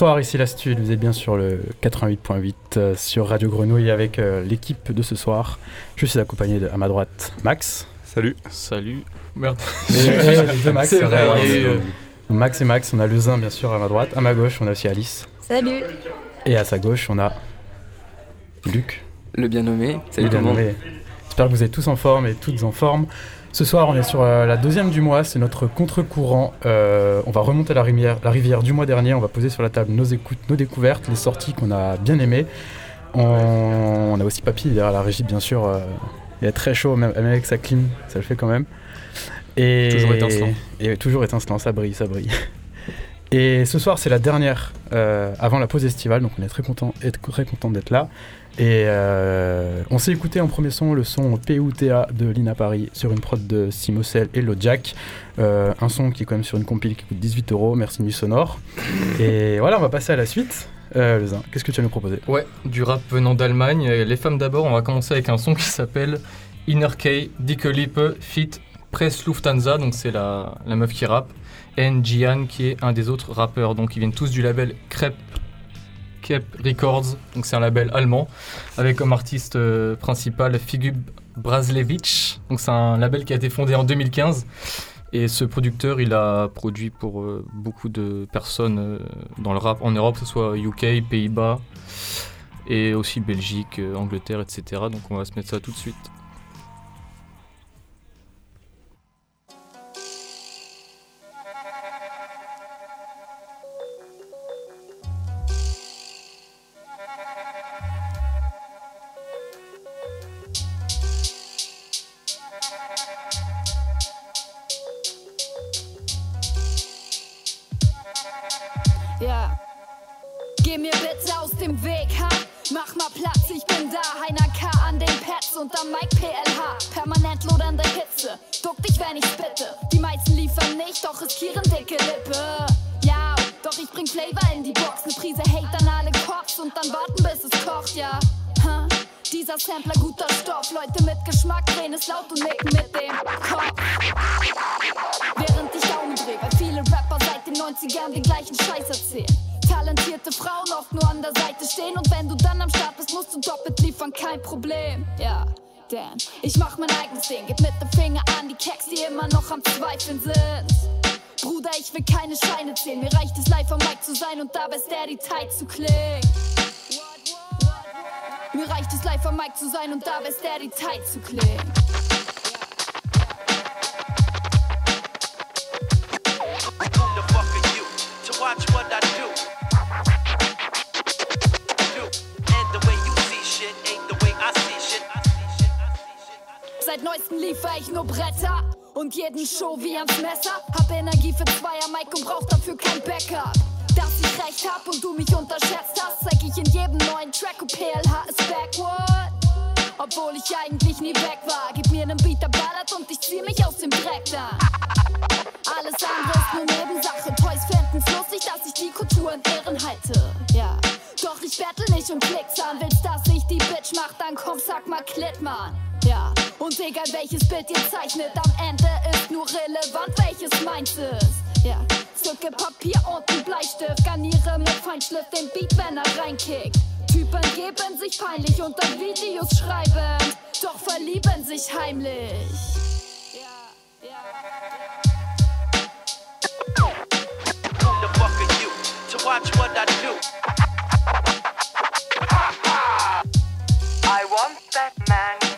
Bonsoir, ici la Stud, vous êtes bien sur le 88.8 euh, sur Radio Grenouille avec euh, l'équipe de ce soir. Je suis accompagné de, à ma droite Max. Salut. Salut. Merde. Euh, deux Max, C'est vrai, euh, euh, Max et Max, on a Lezin bien sûr à ma droite. À ma gauche, on a aussi Alice. Salut Et à sa gauche, on a Luc. Le bien nommé. Salut Bien le monde. nommé. J'espère que vous êtes tous en forme et toutes en forme. Ce soir, on est sur euh, la deuxième du mois, c'est notre contre-courant. Euh, on va remonter la rivière, la rivière du mois dernier, on va poser sur la table nos écoutes, nos découvertes, les sorties qu'on a bien aimées. On, on a aussi Papy derrière la régie, bien sûr. euh, il est très chaud, même, même avec sa clim, ça le fait quand même. Et, Toujours étincelant. Et toujours étincelant, ça brille, ça brille. Et ce soir, c'est la dernière euh, avant la pause estivale, donc on est très content, très content d'être là. Et euh, on s'est écouté en premier son le son PUTA de Lina Paris sur une prod de Simocel et Lojack. Euh, un son qui est quand même sur une compile qui coûte 18 euros, merci Nuit Sonore. Et voilà, on va passer à la suite. Euh, Lezin, qu'est-ce que tu as nous proposer? Ouais, du rap venant d'Allemagne. Les femmes d'abord, on va commencer avec un son qui s'appelle Inner K, Dicke Lippe, Fit, Press Lufthansa, donc c'est la, la meuf qui rappe, et Gian qui est un des autres rappeurs. Donc ils viennent tous du label Crep, Records, donc c'est un label allemand, avec comme artiste euh, principal Figub Braslevich. Donc c'est un label qui a été fondé en 2015. Et ce producteur, il a produit pour euh, beaucoup de personnes euh, dans le rap en Europe, que ce soit UK, Pays-Bas, et aussi Belgique, Angleterre, etc. Donc on va se mettre ça tout de suite. zu Klick. Mir reicht es live am Mike zu sein und da ist der die Zeit zu Klick. Seit neuestem liefer ich nur Bretter und jeden Show wie ans Messer. Hab Energie für Zweier Mike und brauch dafür kein Backup. Dass ich recht hab und du mich unterschätzt hast, zeig ich in jedem neuen Track und PLH ist backward. Obwohl ich eigentlich nie weg war. Gib mir nen Beat, der ballert und ich zieh mich aus dem Dreck dann. Alles andere ist nur Nebensache. Toys fänden's lustig, dass ich die Kultur in Ehren halte. Ja. Doch ich bettel nicht um Klicks an. Willst, dass ich die Bitch mach, dann komm, sag mal Klit, Mann. Ja. Und egal welches Bild ihr zeichnet, am Ende ist nur relevant, welches meins ist. Ja. Zücke Papier und ein Bleistift, garniere mit Feinschliff den Beat, wenn er reinkickt. Typen geben sich peinlich unter Videos schreiben, doch verlieben sich heimlich. Watch what I do? I want that man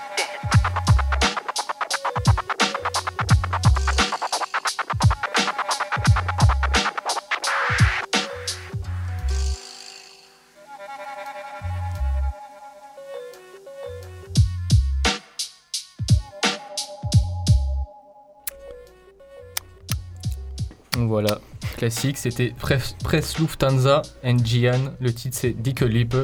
voilà, classique, c'était Press, Lufthansa and Gian. Le titre c'est Dicke Lippe,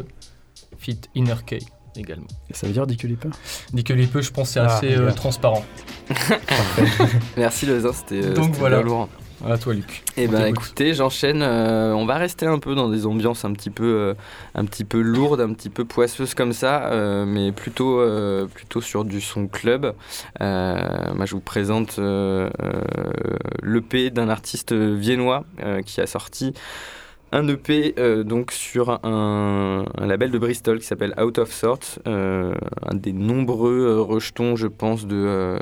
fit Inner K également. Et ça veut dire Dick Lippe? Dicke Lippe, je pense c'est Ah, assez euh, transparent. Merci Lezin, c'était euh, voilà. lourd. À toi Luc. Eh ben écoutez, j'enchaîne. euh, on va rester un peu dans des ambiances un petit peu, euh, un petit peu lourdes, un petit peu poisseuses comme ça, euh, mais plutôt, plutôt sur du son club. Moi, je vous présente l'EP d'un artiste viennois qui a sorti un EP euh, donc sur un, label de Bristol qui s'appelle Out of Sorts, euh, un des nombreux euh, rejetons, je pense, de,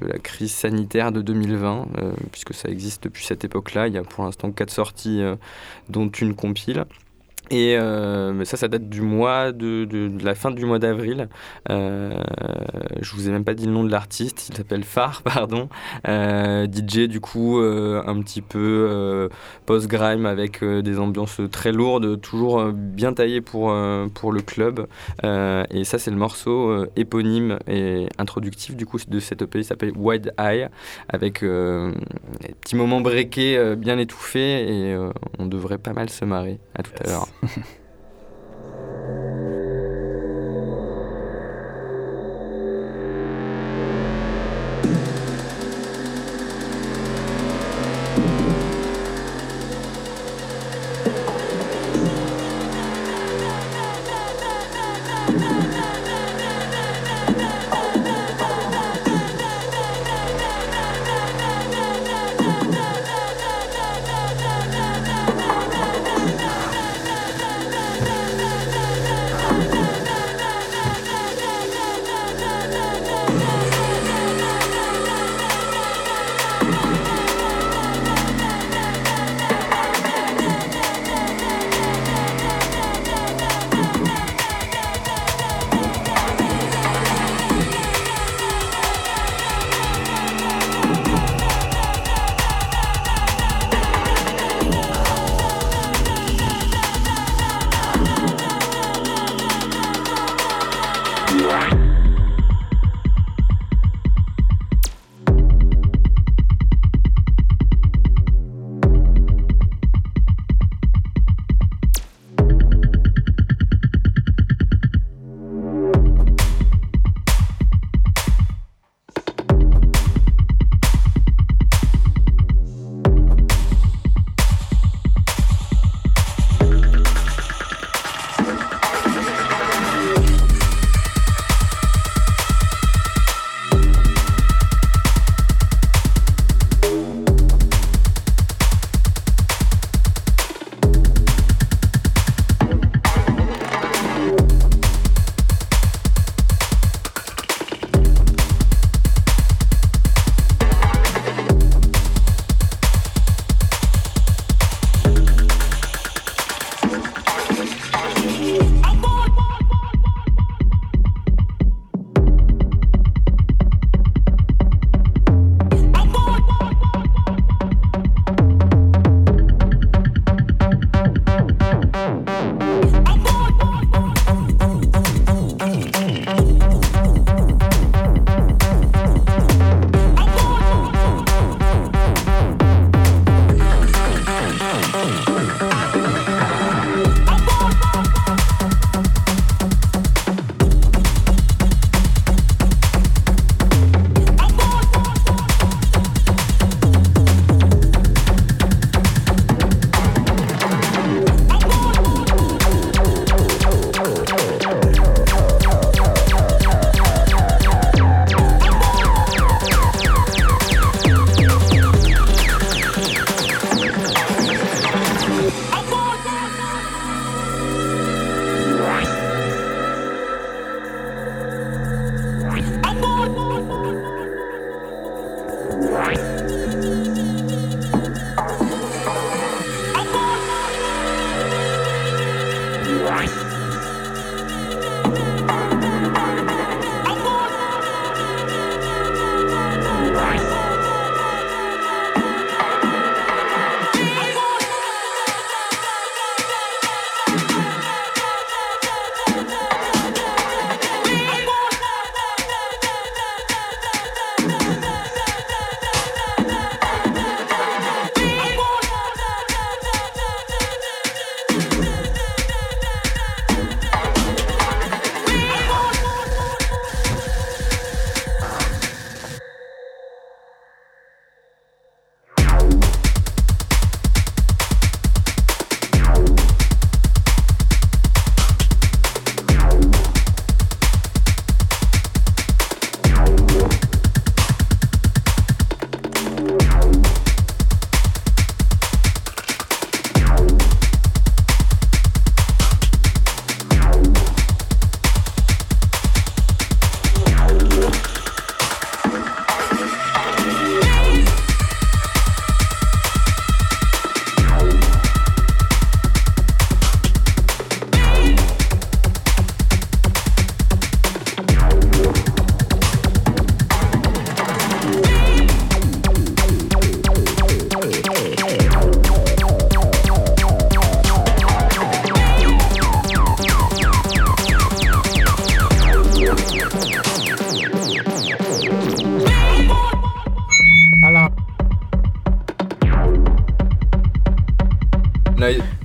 la crise sanitaire de 2020, euh, puisque ça existe depuis cette époque-là. Il y a pour l'instant quatre sorties, dont une compile. Et euh, ça, ça date du mois de, de- de la fin du mois d'avril. Euh, je vous ai même pas dit le nom de l'artiste. Il s'appelle Phare, pardon. Euh, DJ du coup un petit peu euh, post-grime avec des ambiances très lourdes, toujours bien taillées pour, pour le club. Et ça, c'est le morceau éponyme et introductif du coup de cette EP. Il s'appelle Wide Eye avec des petits moments breakés bien étouffés et on devrait pas mal se marrer. À tout à l'heure. うん。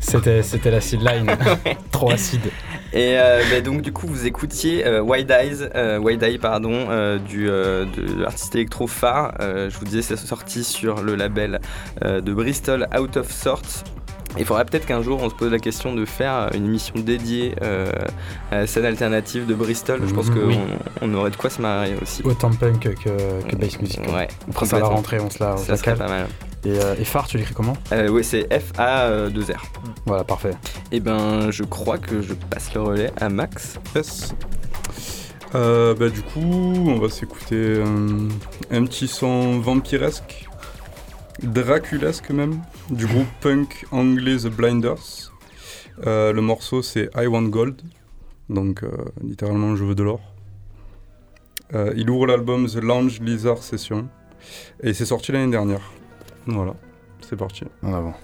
C'était, c'était l'acid line, trop acide. Et euh, bah, donc du coup vous écoutiez euh, Wide Eyes, euh, Wide Eye pardon, du de l'artiste électro phare. je vous disais c'est sorti sur le label de Bristol Out of Sorts il faudra peut-être qu'un jour on se pose la question de faire une émission dédiée euh, à la scène alternative de Bristol. Je pense Mhm. qu'on Oui. on aurait de quoi se marrer aussi. Autant punk que, que bass music. Ouais, Après ça à la rentrée, on se la, on se Ça serait pas mal. Et, euh, et phare, tu l'écris comment? Euh, oui, c'est F-A-2-R. Voilà, parfait. Et ben, je crois que je passe le relais à Max. Yes. Euh, bah, du coup, on va s'écouter un, un petit son vampiresque, draculesque même, du groupe punk anglais The Blinders. Euh, le morceau c'est I Want Gold, donc euh, littéralement je veux de l'or. Euh, il ouvre l'album The Lounge Lizard Session et c'est sorti l'année dernière. Voilà, c'est parti. En avant.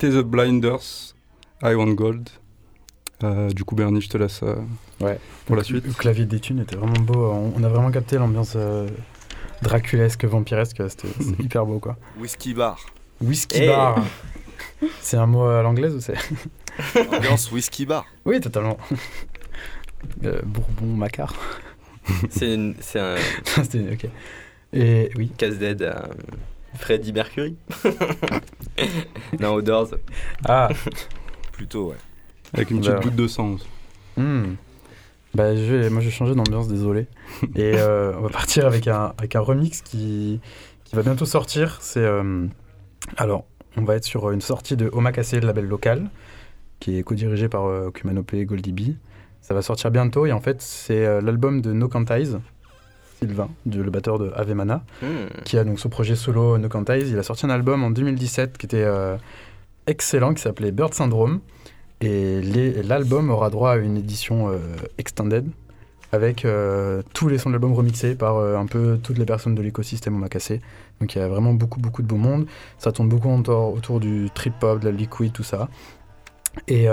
C'était The Blinders, I Want Gold. Euh, du coup, Bernie, je te laisse euh, Ouais. pour la suite. Le clavier des thunes était vraiment beau. On, on a vraiment capté l'ambiance euh, draculesque, vampiresque. C'était hyper beau, quoi. Whisky bar. Whisky Hey. bar. C'est un mot à l'anglaise ou c'est Ambiance whisky bar. Oui, totalement. Euh, Bourbon Macar. C'est une- c'est un C'était ok. Et oui. casse-dead à Freddie Mercury. non, aux Doors. Ah. Plutôt, ouais. Avec une petite Bah, goutte de sang. aussi. Hmm. Bah, je vais, moi, je vais changer d'ambiance, désolé. Et euh, on va partir avec un, avec un remix qui, qui va bientôt sortir. C'est. euh, alors, on va être sur une sortie de Omakase, le label local, qui est co-dirigé par euh, Kumanopé et Goldie B. Ça va sortir bientôt et en fait, c'est euh, l'album de No Cantize, Sylvain, du- le batteur de Ave Mana, Hmm. qui a donc son projet solo No Cantize. Il a sorti un album en 2017 qui était euh, excellent, qui s'appelait Bird Syndrome. Et l'album aura droit à une édition euh, extended avec euh, tous les sons de l'album remixés par un peu toutes les personnes de l'écosystème Omakase. Donc il y a vraiment beaucoup beaucoup de beau monde. Ça tourne beaucoup autour, autour du trip hop, de la liquid, tout ça. Et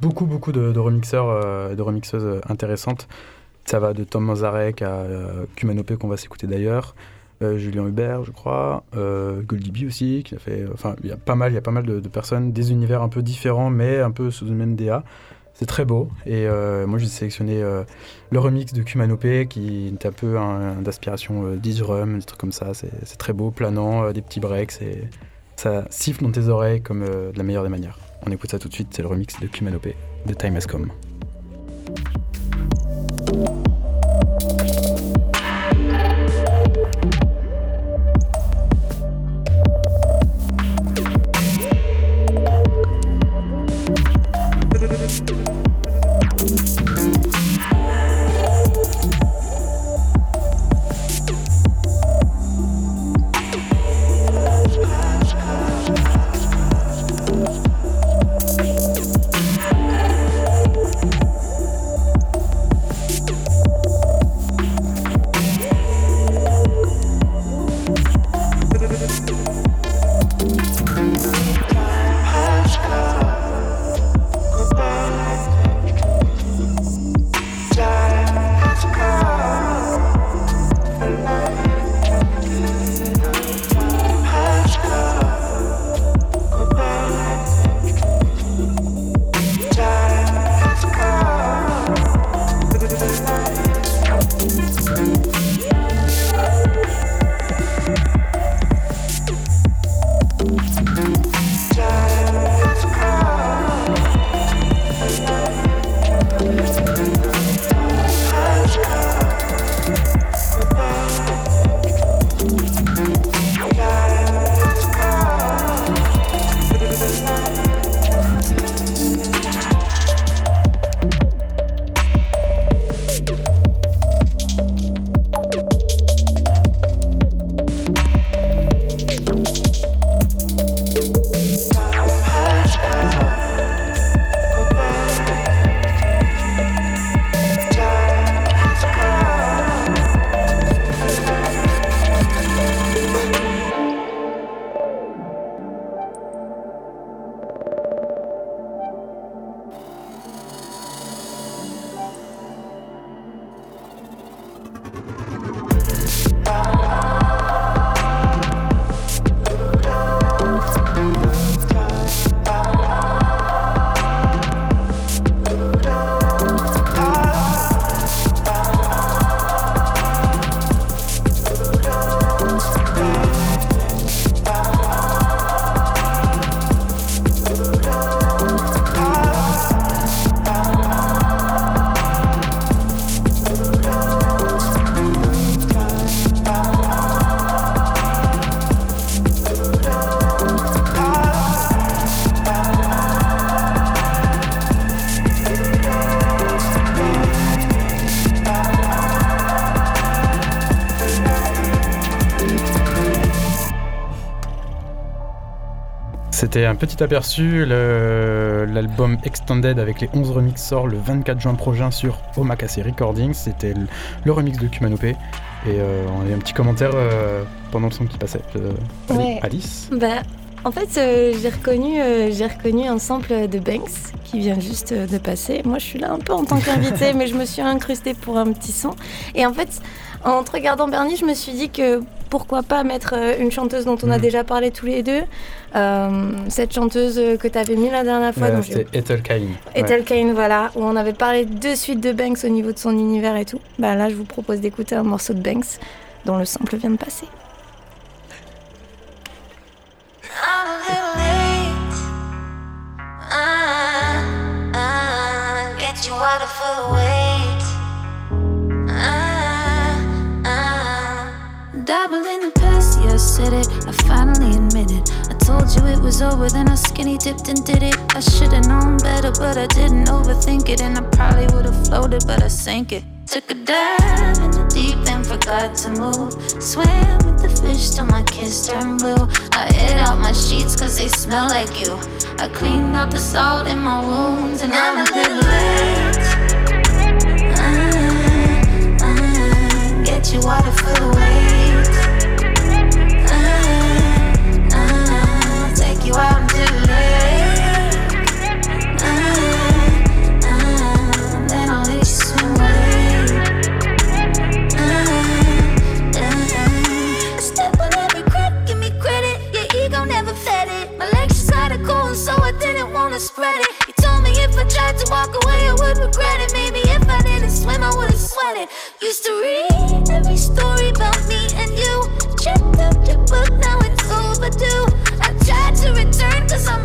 beaucoup beaucoup de, de remixeurs et de remixeuses intéressantes. Ça va de Tom Mazarek à euh, qu'on va s'écouter d'ailleurs. euh, Julien Hubert, je crois, euh, Goldie B aussi, qui a fait. Enfin, il y a pas mal, y a pas mal de, personnes, des univers un peu différents, mais un peu sous le même DA. C'est très beau. Et euh, moi, j'ai sélectionné le remix de Kumanopé, qui est un peu un, d'aspiration drum, des trucs comme ça. C'est très beau, planant, des petits breaks, et ça siffle dans tes oreilles comme de la meilleure des manières. On écoute ça tout de suite, c'est le remix de Kumanopé, de Time Has Come. C'était un petit aperçu. L'album Extended avec les 11 remix sort le 24 juin prochain sur Omakase Recordings. C'était le, le remix de Kumanopé. Et euh, on a eu un petit commentaire euh, pendant le son qui passait. Euh, Ouais. Alice Bah, En fait, j'ai reconnu, j'ai reconnu un sample de Banks qui vient juste de passer. Moi, je suis là un peu en tant qu'invité, mais je me suis incrustée pour un petit son. Et en fait, en te regardant Bernie, je me suis dit que pourquoi pas mettre euh, une chanteuse dont on a Mhm. déjà parlé tous les deux. Euh, cette chanteuse que tu avais mis la dernière fois. Euh, C'était Ethel Cain. Ethel Kane, voilà, où on avait parlé de suite de Banks au niveau de son univers et tout. Bah là, je vous propose d'écouter un morceau de Banks dont le sample vient de passer. I said it. I finally admit it. I told you it was over, then I skinny dipped and did it. I should've known better, but I didn't overthink it. And I probably would've floated, but I sank it. Took a dive in the deep end, forgot to move. Swam with the fish till my kiss turned blue. I ate out my sheets cause they smell like you. I cleaned out the salt in my wounds, and I'm a little late. Uh, uh, get you out of full weight. Wanna spread it. You told me if I tried to walk away, I would regret it. Maybe if I didn't swim, I would've sweated. Used to read every story about me and you. Checked out your book, now it's overdue. I tried to return cause I'm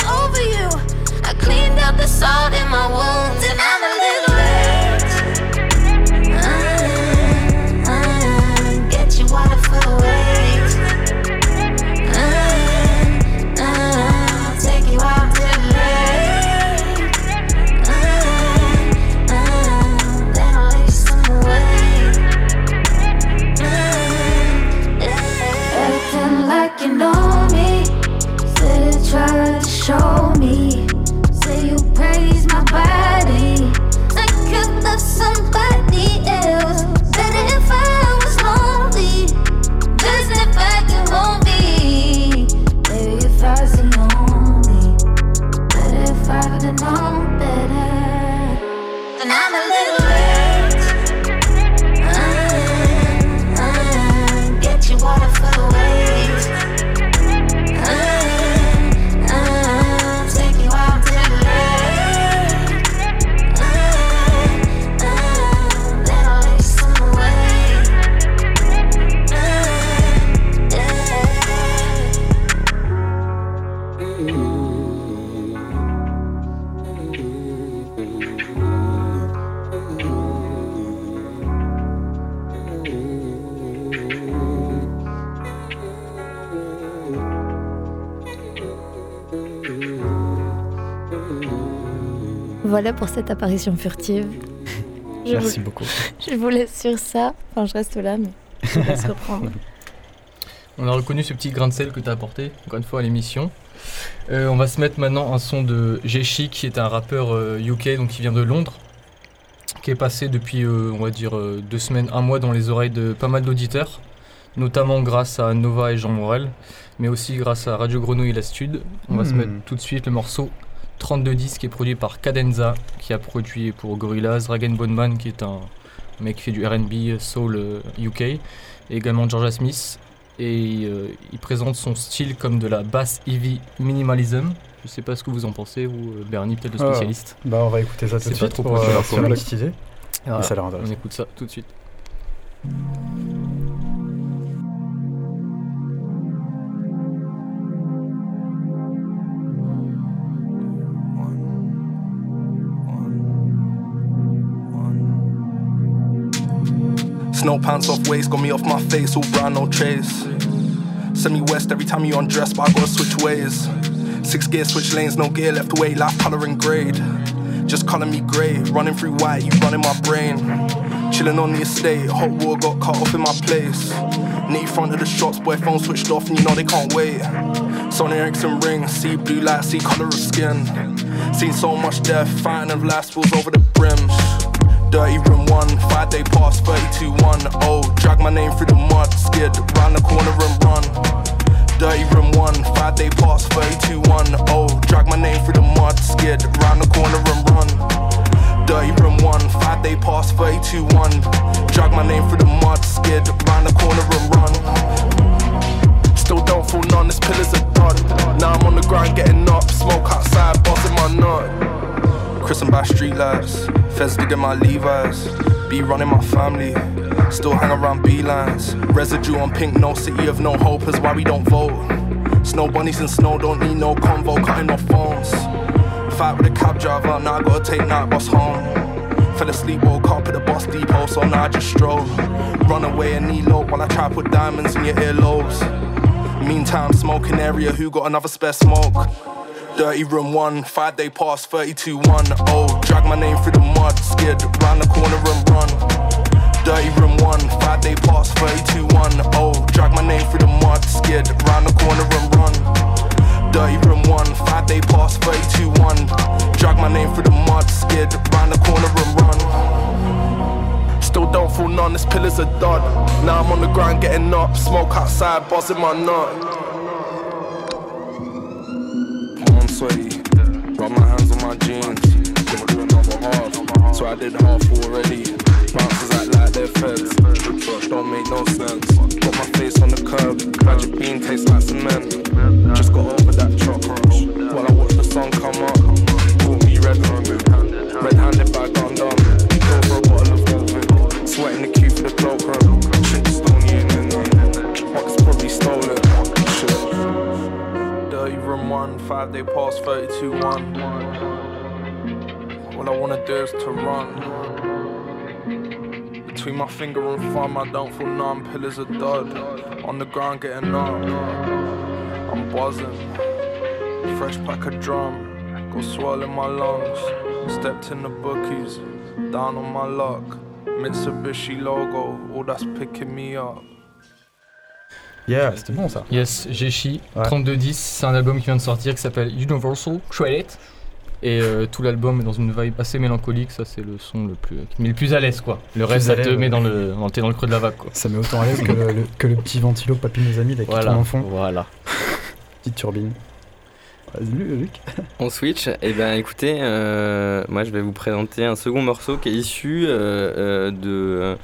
Voilà pour cette apparition furtive. Je Merci vous- beaucoup. Je vous laisse sur ça. Enfin, je reste là, mais je vous laisse reprendre. On a reconnu ce petit grain de sel que tu as apporté, encore une fois, à l'émission. Euh, on va se mettre maintenant un son de G-Chic, qui est un rappeur euh, UK, donc qui vient de Londres, qui est passé depuis, euh, on va dire, euh, deux semaines, un mois dans les oreilles de pas mal d'auditeurs, notamment grâce à Nova et Jean Morel, mais aussi grâce à Radio Grenouille et La Stud. On va se Hmm. mettre tout de suite le morceau 3210 qui est produit par Cadenza, qui a produit pour Gorillaz, Ragen Bonman, qui est un mec qui fait du RB Soul euh, UK, et également Georgia Smith. Et euh, il présente son style comme de la bass heavy minimalism. Je sais pas ce que vous en pensez, vous, euh, Bernie, peut-être le Ah, spécialiste. bah, on va écouter ça tout de suite trop pour, populaire euh, pour la petite idée. Et ça a l'air on intéressant. écoute ça tout de suite. Snow pants off waist, got me off my face, all brown, no trace. Send me west every time you undress, but I gotta switch ways. Six gear, switch lanes, no gear left away, life colouring grade. Just colour me grey, running through white, you running my brain. Chilling on the estate, hot water got cut off in my place. Knee front of the shots, boy, phone switched off, and you know they can't wait. Sony Ericsson ring, see blue light, see colour of skin. Seen so much death, fighting of life spills over the brims. Dirty room one, five day pass, 32 1. Oh, drag my name through the mud, skid round the corner and run. Dirty room one, five day pass, 32 1. Oh, drag my name through the mud, scared, round the corner and run. Dirty room one, five day pass, 32 1. Drag my name through the mud, scared, round the corner and run. Still don't fall none, this pillars are done. Now I'm on the grind getting up, smoke outside, bossing my nut. Christened by street lights, feds digging my Levi's. Be running my family, still hang around beelines. Residue on pink, no city of no hope is why we don't vote. Snow bunnies and snow don't need no convo, cutting off phones. Fight with a cab driver, now I gotta take night bus home. Fell asleep, woke up at the bus depot, so now I just stroll. Run away and knee low while I try to put diamonds in your earlobes. Meantime, smoking area, who got another spare smoke? Dirty room one, five day pass, 32 1. Oh, drag my name through the mud, scared, round the corner and run. Dirty room one, five day pass, 32 1. Oh, drag my name through the mud, scared, round the corner and run. Dirty room one, five day pass, 32 1. Drag my name through the mud, scared, round the corner and run. Still don't fall none, this pillars are done. Now I'm on the ground getting up, smoke outside, buzzing my nut. Rub my hands on my jeans. Gonna do another half, so I did half already. Bouncers act like they're feds, don't make no sense. Got my face on the curb, magic bean tastes like cement. Just got over that truck while I watch the sun come up. Five day pass, 32 1. All I wanna do is to run. Between my finger and thumb, I don't feel numb, pillars are dud. On the ground getting up. I'm buzzing. Fresh pack of drum, go swirling my lungs. Stepped in the bookies, down on my luck. Mitsubishi logo, all that's picking me up. Yeah, c'était bon ça. Yes, Jeshi, Ouais. 3210, c'est un album qui vient de sortir qui s'appelle Universal Credit. Et euh, tout l'album est dans une vibe assez mélancolique, ça c'est le son le plus, qui me met le plus à l'aise quoi. Le reste à ça te met ouais. dans le, dans, t'es dans le creux de la vague quoi. Ça met autant à l'aise que le, le- que le petit ventilo papy nos amis là, qui Voilà, tourne en fond. voilà. Petite turbine. Vas-y, Luc. On switch. Et ben écoutez, euh, moi je vais vous présenter un second morceau qui est issu euh, euh, de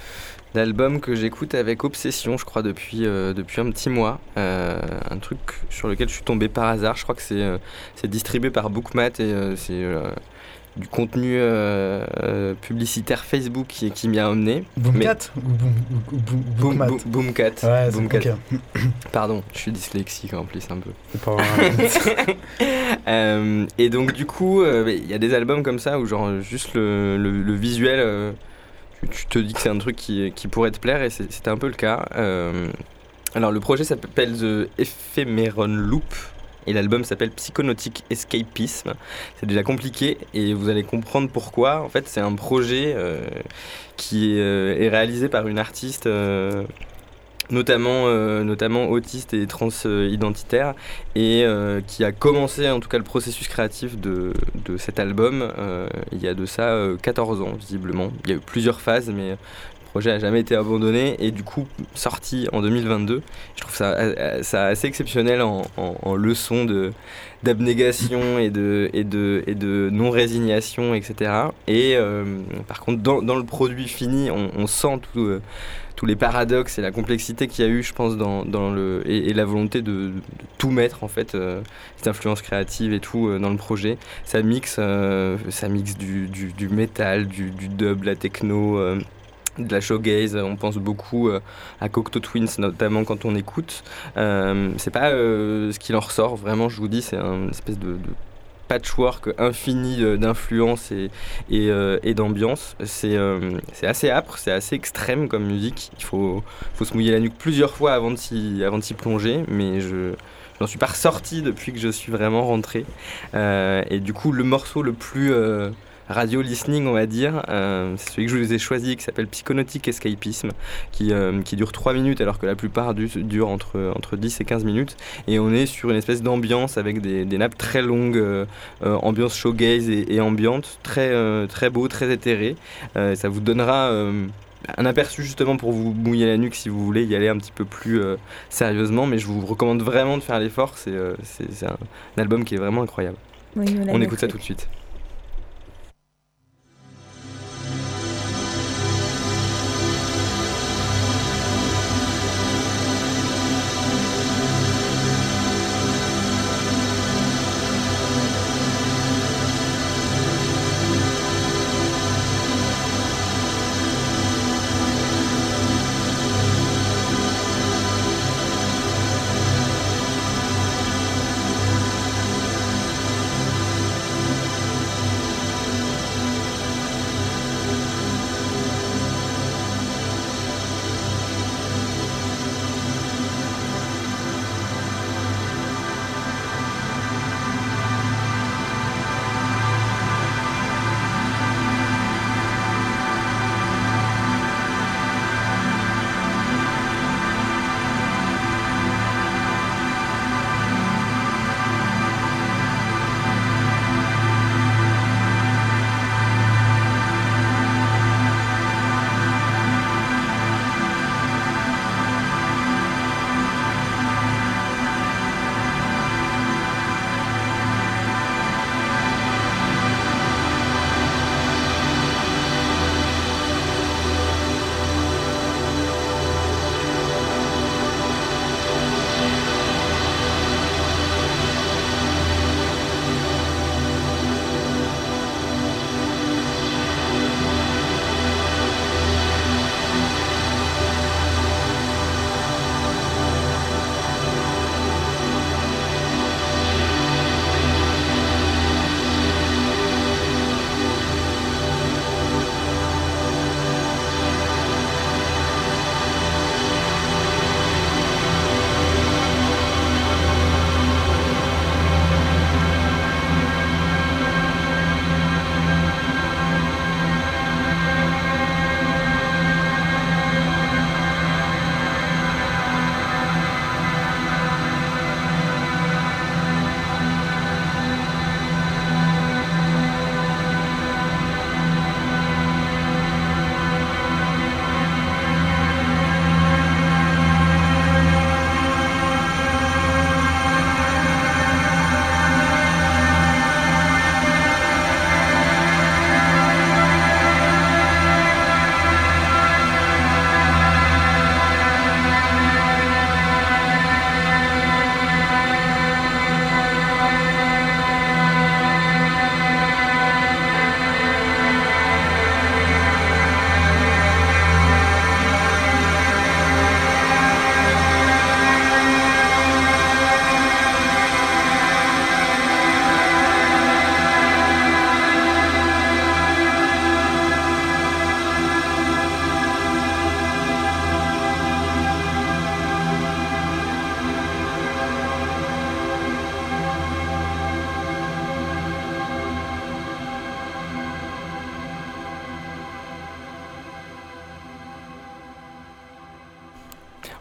euh, d'album que j'écoute avec obsession, je crois depuis euh, depuis un petit mois. Euh, un truc sur lequel je suis tombé par hasard. Je crois que c'est euh, distribué par Bookmat et euh, c'est du contenu publicitaire Facebook qui, qui m'y a emmené. Boomcat ou Boom- ou- ou Boom- Boom- Bookmat Boom- Boomcat. Ouais, c'est- Boomcat. ok. Pardon, je suis dyslexique en plus un peu. Pas et donc du coup, il y a des albums comme ça où genre juste le, le- le visuel, tu, te dis que c'est un truc qui, pourrait te plaire et c'était un peu le cas. Euh, alors le projet s'appelle The Ephemeron Loop et l'album s'appelle Psychonautic Escapism. C'est déjà compliqué et vous allez comprendre pourquoi. En fait, c'est un projet euh, qui est, euh, est réalisé par une artiste. Notamment, euh, notamment autiste et transidentitaire, et euh, qui a commencé en tout cas le processus créatif de, cet album euh, il y a de ça euh, 14 ans visiblement. Il y a eu plusieurs phases, mais projet n'a jamais été abandonné, et du coup sorti en 2022. Je trouve ça, euh, ça assez exceptionnel en, en- leçon de d'abnégation et de, et de, et de non-résignation, etc. Et euh, par contre, dans, le produit fini, on, sent tout, euh, tous les paradoxes et la complexité qu'il y a eu, je pense, dans, dans le, et, la volonté de, tout mettre, en fait, euh, cette influence créative et tout euh, dans le projet. Ça mixe, euh, ça mixe du, du, du métal, du dub, la techno. De la showgaze, on pense beaucoup euh, à Cocteau Twins notamment quand on écoute. Euh, c'est pas euh, ce qu'il en ressort, vraiment je vous dis, c'est un espèce de, patchwork infini euh, d'influences et, d'ambiance. C'est assez âpre, c'est assez extrême comme musique. Il faut, se mouiller la nuque plusieurs fois avant de s'y plonger, mais je j'en suis pas ressorti depuis que je suis vraiment rentré. Et du coup, le morceau le plus radio listening, on va dire, euh, c'est celui que je vous ai choisi qui s'appelle Psychonautic Escapism, qui, euh, qui dure 3 minutes alors que la plupart du, durent entre, entre 10 et 15 minutes. Et on est sur une espèce d'ambiance avec des, des nappes très longues, euh, ambiance showgaze et, et ambiante, très, très beau, très éthéré. Ça vous donnera. un aperçu justement pour vous mouiller la nuque si vous voulez y aller un petit peu plus euh, sérieusement, mais je vous recommande vraiment de faire l'effort. C'est euh, un, un album qui est vraiment incroyable. Oui, On écoute ça tout de suite.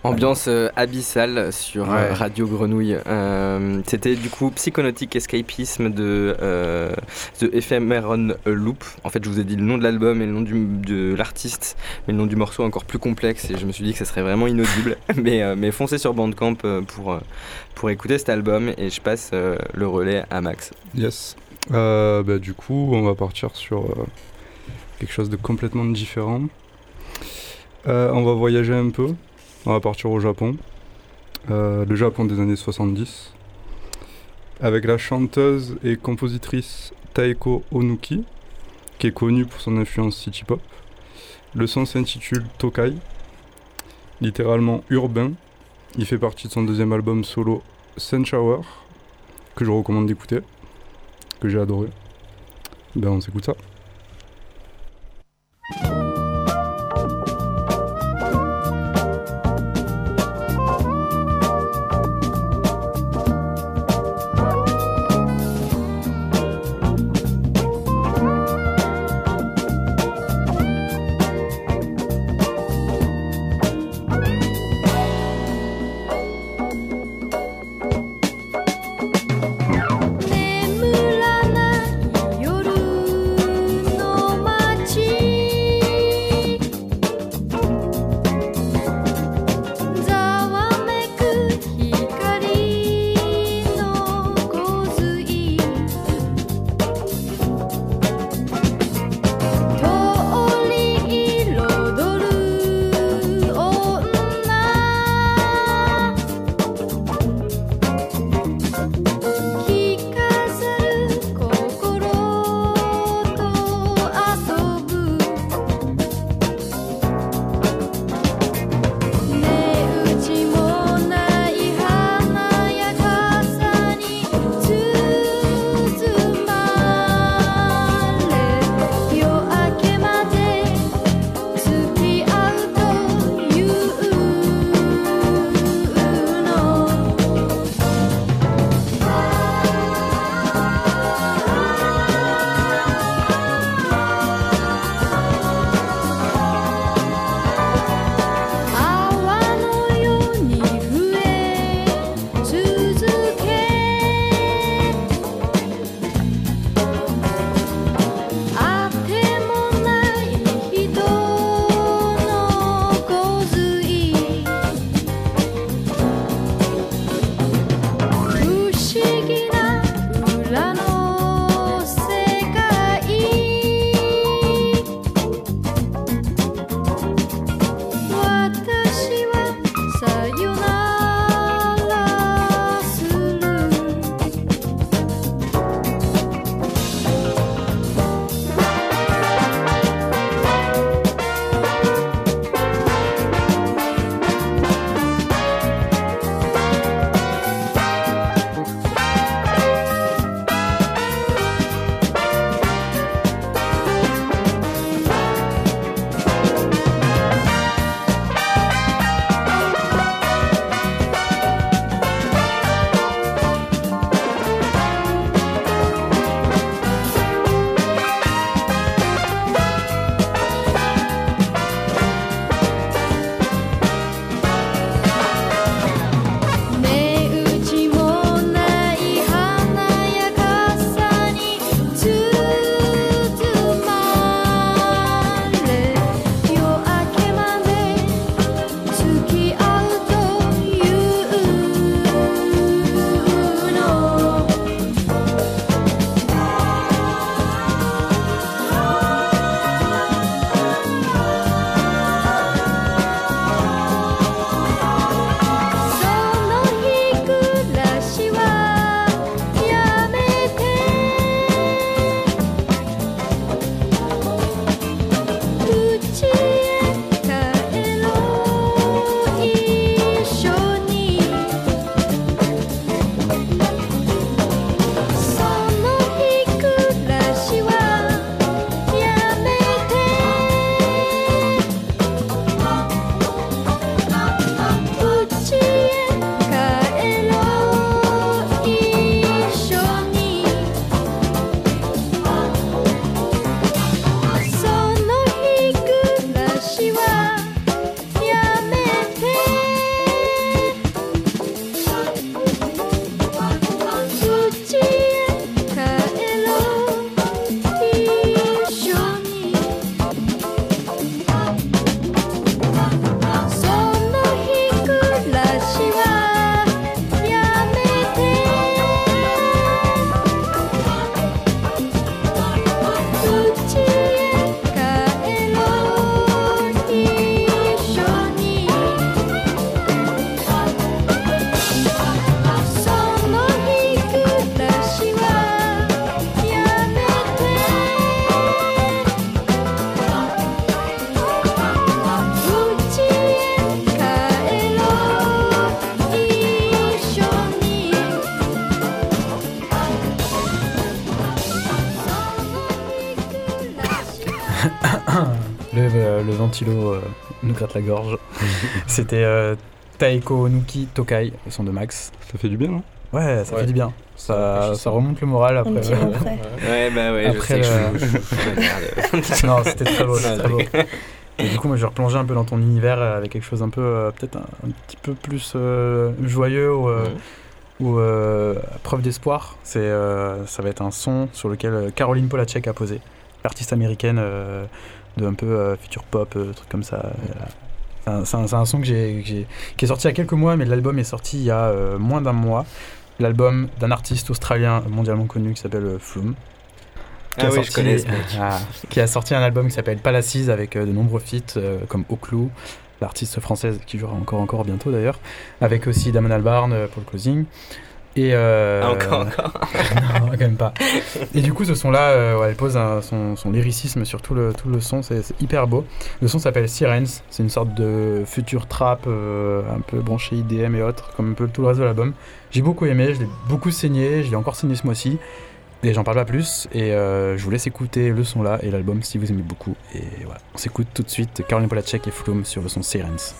Ambiance euh, abyssale sur euh, Ouais. Radio Grenouille. Euh, C'était du coup Psychonautic Escapism de euh, The Ephemeron Loop. En fait, je vous ai dit le nom de l'album et le nom du- de l'artiste, mais le nom du morceau encore plus complexe et je me suis dit que ça serait vraiment inaudible. mais, mais foncez sur Bandcamp pour, pour écouter cet album et je passe le relais à Max. Yes. Bah, du coup, on va partir sur quelque chose de complètement différent. On va voyager un peu. On va partir au Japon. Euh, le Japon des années 70. Avec la chanteuse et compositrice Taeko Onuki, qui est connue pour son influence city pop. Le son s'intitule Tokai, littéralement urbain. Il fait partie de son deuxième album solo Sun Shower, que je recommande d'écouter que j'ai adoré. Ben on s'écoute ça. Euh, ventilo euh, nous gratte la gorge. C'était euh, Taeko Nuki Tokai, le son de Max. Ça fait du bien, non? Ouais, ça Ouais. fait du bien. Ça, ça remonte le moral après. petit refrain. Ouais, bah ouais, je Après sais que le- je je- je- je- merde. non, c'était très beau, c'était très beau. Et du coup, moi, je vais replonger un peu dans ton univers euh, avec quelque chose un peu, euh, peut-être un, un petit peu plus euh, joyeux ou, euh, ou euh, preuve d'espoir. C'est, euh, ça va être un son sur lequel euh, Caroline Polacek a posé, l'artiste américaine euh, de un peu euh, future pop, euh, truc comme ça. Euh, c'est un- C'est un, son que j'ai, qui est sorti il y a quelques mois, mais l'album est sorti il y a euh, moins d'un mois. L'album d'un artiste australien mondialement connu qui s'appelle Flume. Ah oui, je connais ce mec. Ah, qui a sorti un album qui s'appelle Palaces avec euh, de nombreux feats euh, comme Oclou, l'artiste française qui jouera encore encore bientôt d'ailleurs, avec aussi Damon Albarn pour le closing. Et euh, Ah, encore, encore. non, quand même pas. Et du coup, ce son-là, euh, ouais, elle pose un- son, son lyricisme sur tout le, tout le son, c'est hyper beau. Le son s'appelle Sirens, c'est une sorte de futur trap euh, un peu branché IDM et autres, comme un peu tout le reste de l'album. J'ai beaucoup aimé, je l'ai beaucoup saigné, je l'ai encore saigné ce mois-ci. Et j'en parle pas plus, et euh, je vous laisse écouter le son là et l'album si vous aimez beaucoup. Et voilà, on s'écoute tout de suite Caroline Polacek et Flume sur le son Sirens.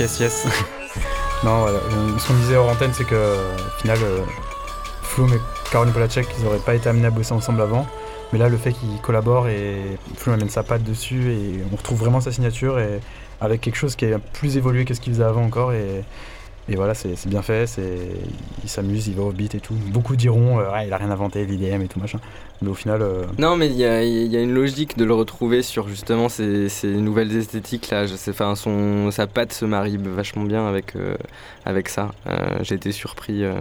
Yes, yes, yes, non, voilà. Ce qu'on disait hors antenne, c'est que euh, au final, euh, Flume et Caroline Polacek, ils n'auraient pas été amenés à bosser ensemble avant. Mais là, le fait qu'ils collaborent et Flume amène sa patte dessus et on retrouve vraiment sa signature et avec quelque chose qui est plus évolué que ce qu'il faisait avant encore. Et, et voilà, c'est bien fait. Il s'amuse, il va au beat et tout. Beaucoup diront, euh, Ouais, il a rien inventé, l'IDM et tout machin. Mais au final, euh, Non, mais il y a, il y a une logique de le retrouver sur justement ces, ces nouvelles esthétiques là. Je sais, enfin, son, sa patte se marie vachement bien avec, euh, avec ça. Euh, J'ai été surpris euh,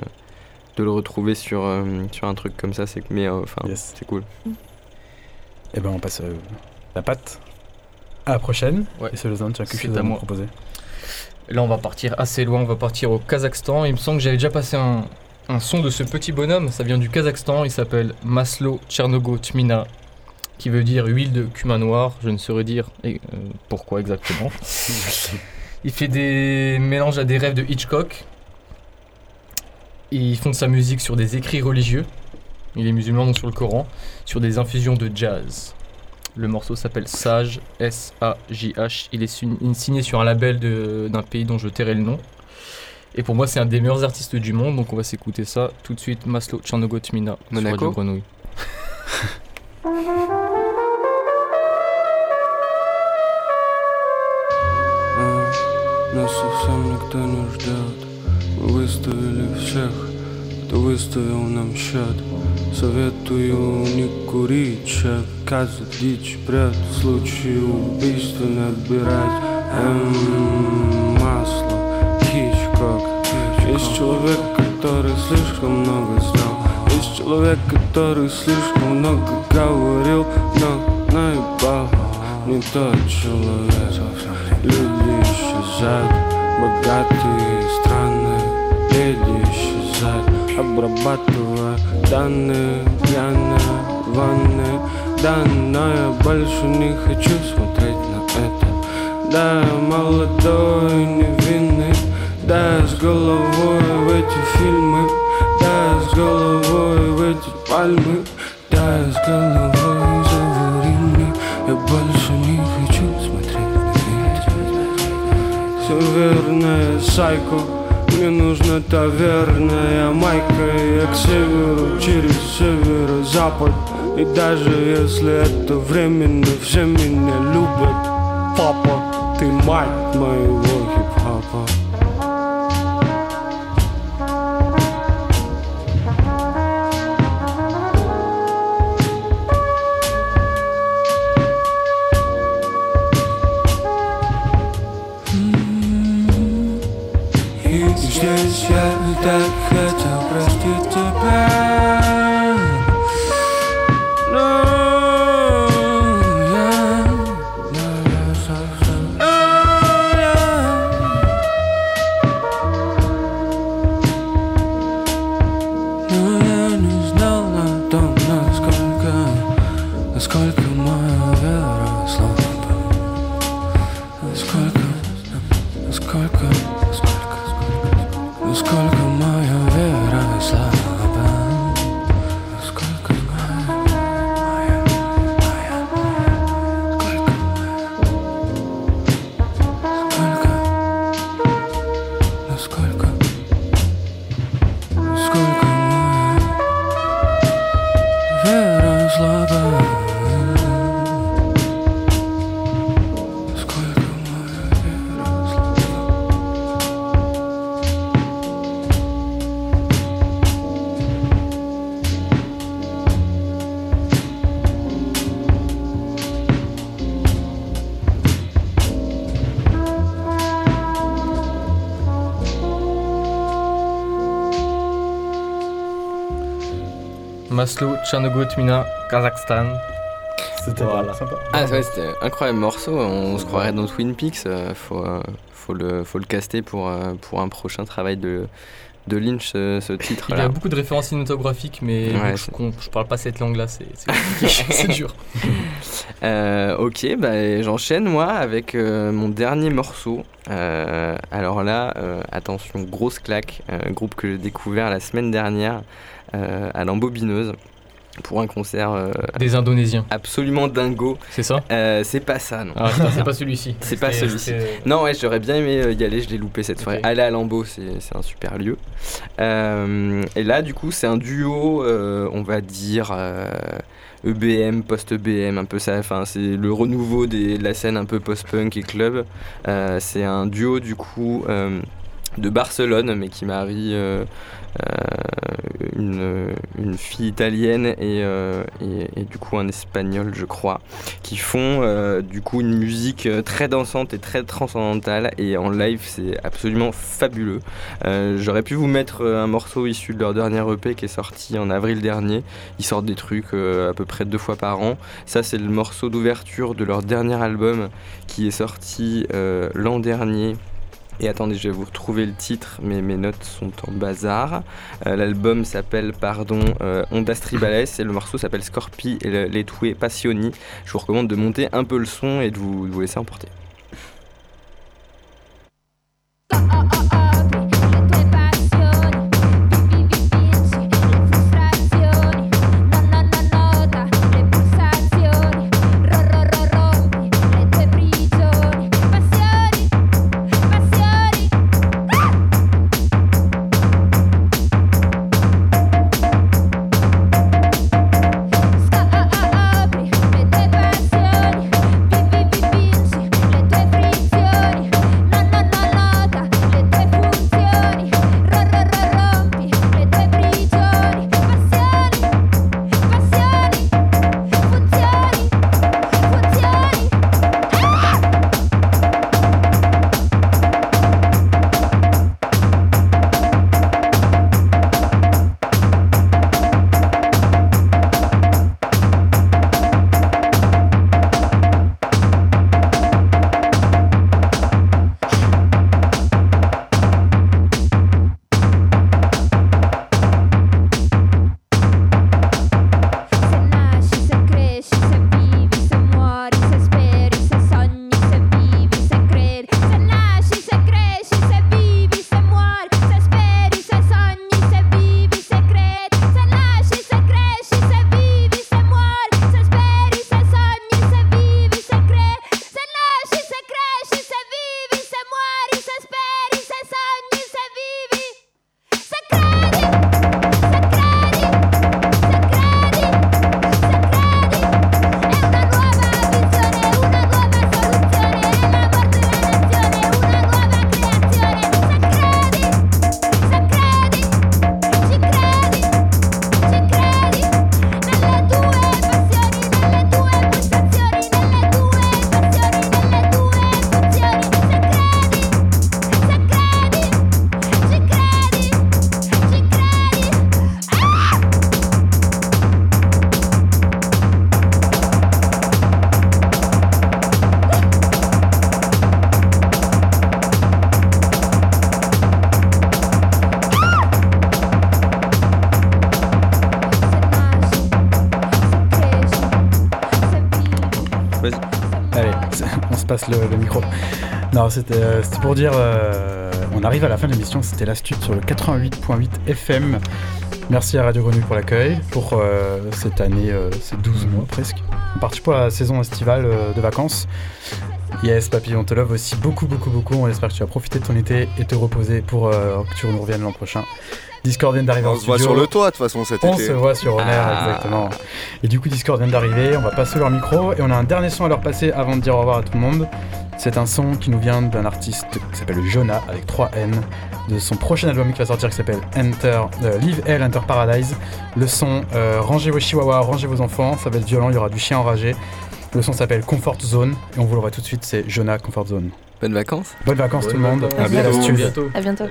de le retrouver sur, euh, sur un truc comme ça. C'est mais euh, enfin, c'est cool. Et ben on passe euh, la patte à la prochaine. Ouais. Et c'est le zone, tu as quelque chose à, à moi. proposer. Là, on va partir assez loin, on va partir au Kazakhstan. Il me semble que j'avais déjà passé un, un son de ce petit bonhomme. Ça vient du Kazakhstan. Il s'appelle Maslo Tchernogo Tmina, qui veut dire huile de cumin noir. Je ne saurais dire euh, pourquoi exactement. Il fait des mélanges à des rêves de Hitchcock. Il fonde sa musique sur des écrits religieux. Il est musulman, donc sur le Coran, sur des infusions de jazz. Le morceau s'appelle Sage, S-A-J-H. Il est su- signé sur un label de- d'un pays dont je tairai le nom. Et pour moi, c'est un des meilleurs artistes du monde, donc on va s'écouter ça tout de suite. Maslo Tchernogotmina sur Monaco Radio Grenouille. Нас совсем никто не ждет Мы выставили всех, кто выставил нам счет Советую не курить, чекаться дичь Бред в убийства набирать Эм, масло, Хичкок Есть человек, который слишком много знал. Есть человек, который слишком много говорил. Но наебал не тот человек. Люди исчезают, богатые страны Леди исчезают, обрабатывая данные Пьяные ванны, да, но я больше не хочу смотреть на это. Да, молодой невинный. Да, с головой в эти фильмы. Да, с головой в эти пальмы. Да, с головой за время Я больше не хочу смотреть на это. Северная сайко мне нужна таверная майка Я к северу через северо-запад И даже если это временно Все меня любят. Папа, ты мать моего хип-хопа that Maslo Tchernogotmina, Kazakhstan. C'était Voilà. sympa. Ah ouais, c'était un incroyable morceau, on se croirait dans Twin Peaks, euh, faut, euh, faut, le, faut le caster pour, euh, pour un prochain travail de, de Lynch, ce, ce titre Il y a beaucoup de références cinématographiques, mais Ouais, je, je parle pas cette langue-là, c'est dur. Euh, ok, bah, j'enchaîne moi avec euh, mon dernier morceau. Euh, alors là, attention, grosse claque, groupe que j'ai découvert la semaine dernière à l'embobineuse pour un concert euh, Des Indonésiens. absolument dingo. C'est ça Euh, C'est pas ça, non. Ah, c'est pas celui-ci. C'est pas celui-ci. Non, ouais, j'aurais bien aimé euh, y aller, je l'ai loupé cette soirée. Ok. Aller à Lambeau, c'est un super lieu. Euh, et là, du coup, c'est un duo, on va dire EBM, post-EBM, un peu ça. Enfin, c'est le renouveau des- de la scène un peu post-punk et club. C'est un duo, du coup. de Barcelone, mais qui marie euh, une, une fille italienne et, euh, et, et du coup un espagnol, je crois, qui font euh, du coup une musique euh, très dansante et très transcendantale. Et en live, c'est absolument fabuleux. Euh, J'aurais pu vous mettre euh, un morceau issu de leur dernier EP qui est sorti en avril dernier. Ils sortent des trucs euh, à peu près deux fois par an. Ça, c'est le morceau d'ouverture de leur dernier album qui est sorti euh, l'an dernier Et attendez, je vais vous retrouver le titre, mais mes notes sont en bazar. Euh, L'album s'appelle, pardon, euh, Ondas Tribales et le morceau s'appelle Scorpi et le- les Toués Passioni. Je vous recommande de monter un peu le son et de vous, laisser emporter. Le, micro. Non, c'était euh, pour dire, euh, on arrive à la fin de l'émission, c'était l'astuce sur le 88.8 FM. Merci à Radio Grenouille pour l'accueil, pour euh, cette année, ces 12 mois presque. On participe à la saison estivale de vacances. Yes, Papy, on te love aussi beaucoup, beaucoup, beaucoup. On espère que tu vas profiter de ton été et te reposer pour que tu nous reviennes l'an prochain. Discord vient d'arriver On en se voit sur le toit, de toute façon, cet On été. se voit sur Honor, Ah. exactement. Et du coup, Discord vient d'arriver. On va passer leur micro et on a un dernier son à leur passer avant de dire au revoir à tout le monde. C'est un son qui nous vient d'un artiste qui s'appelle Jonah avec 3 N de son prochain album qui va sortir qui s'appelle Enter euh, Live Hell Enter Paradise. Le son euh, rangez vos chihuahuas, rangez vos enfants, ça va être violent, il y aura du chien enragé. Le son s'appelle Comfort Zone et on vous le voit tout de suite, c'est Jonah Comfort Zone. Bonnes vacances. Bonnes vacances tout le monde. À bientôt. l'astuce. À bientôt.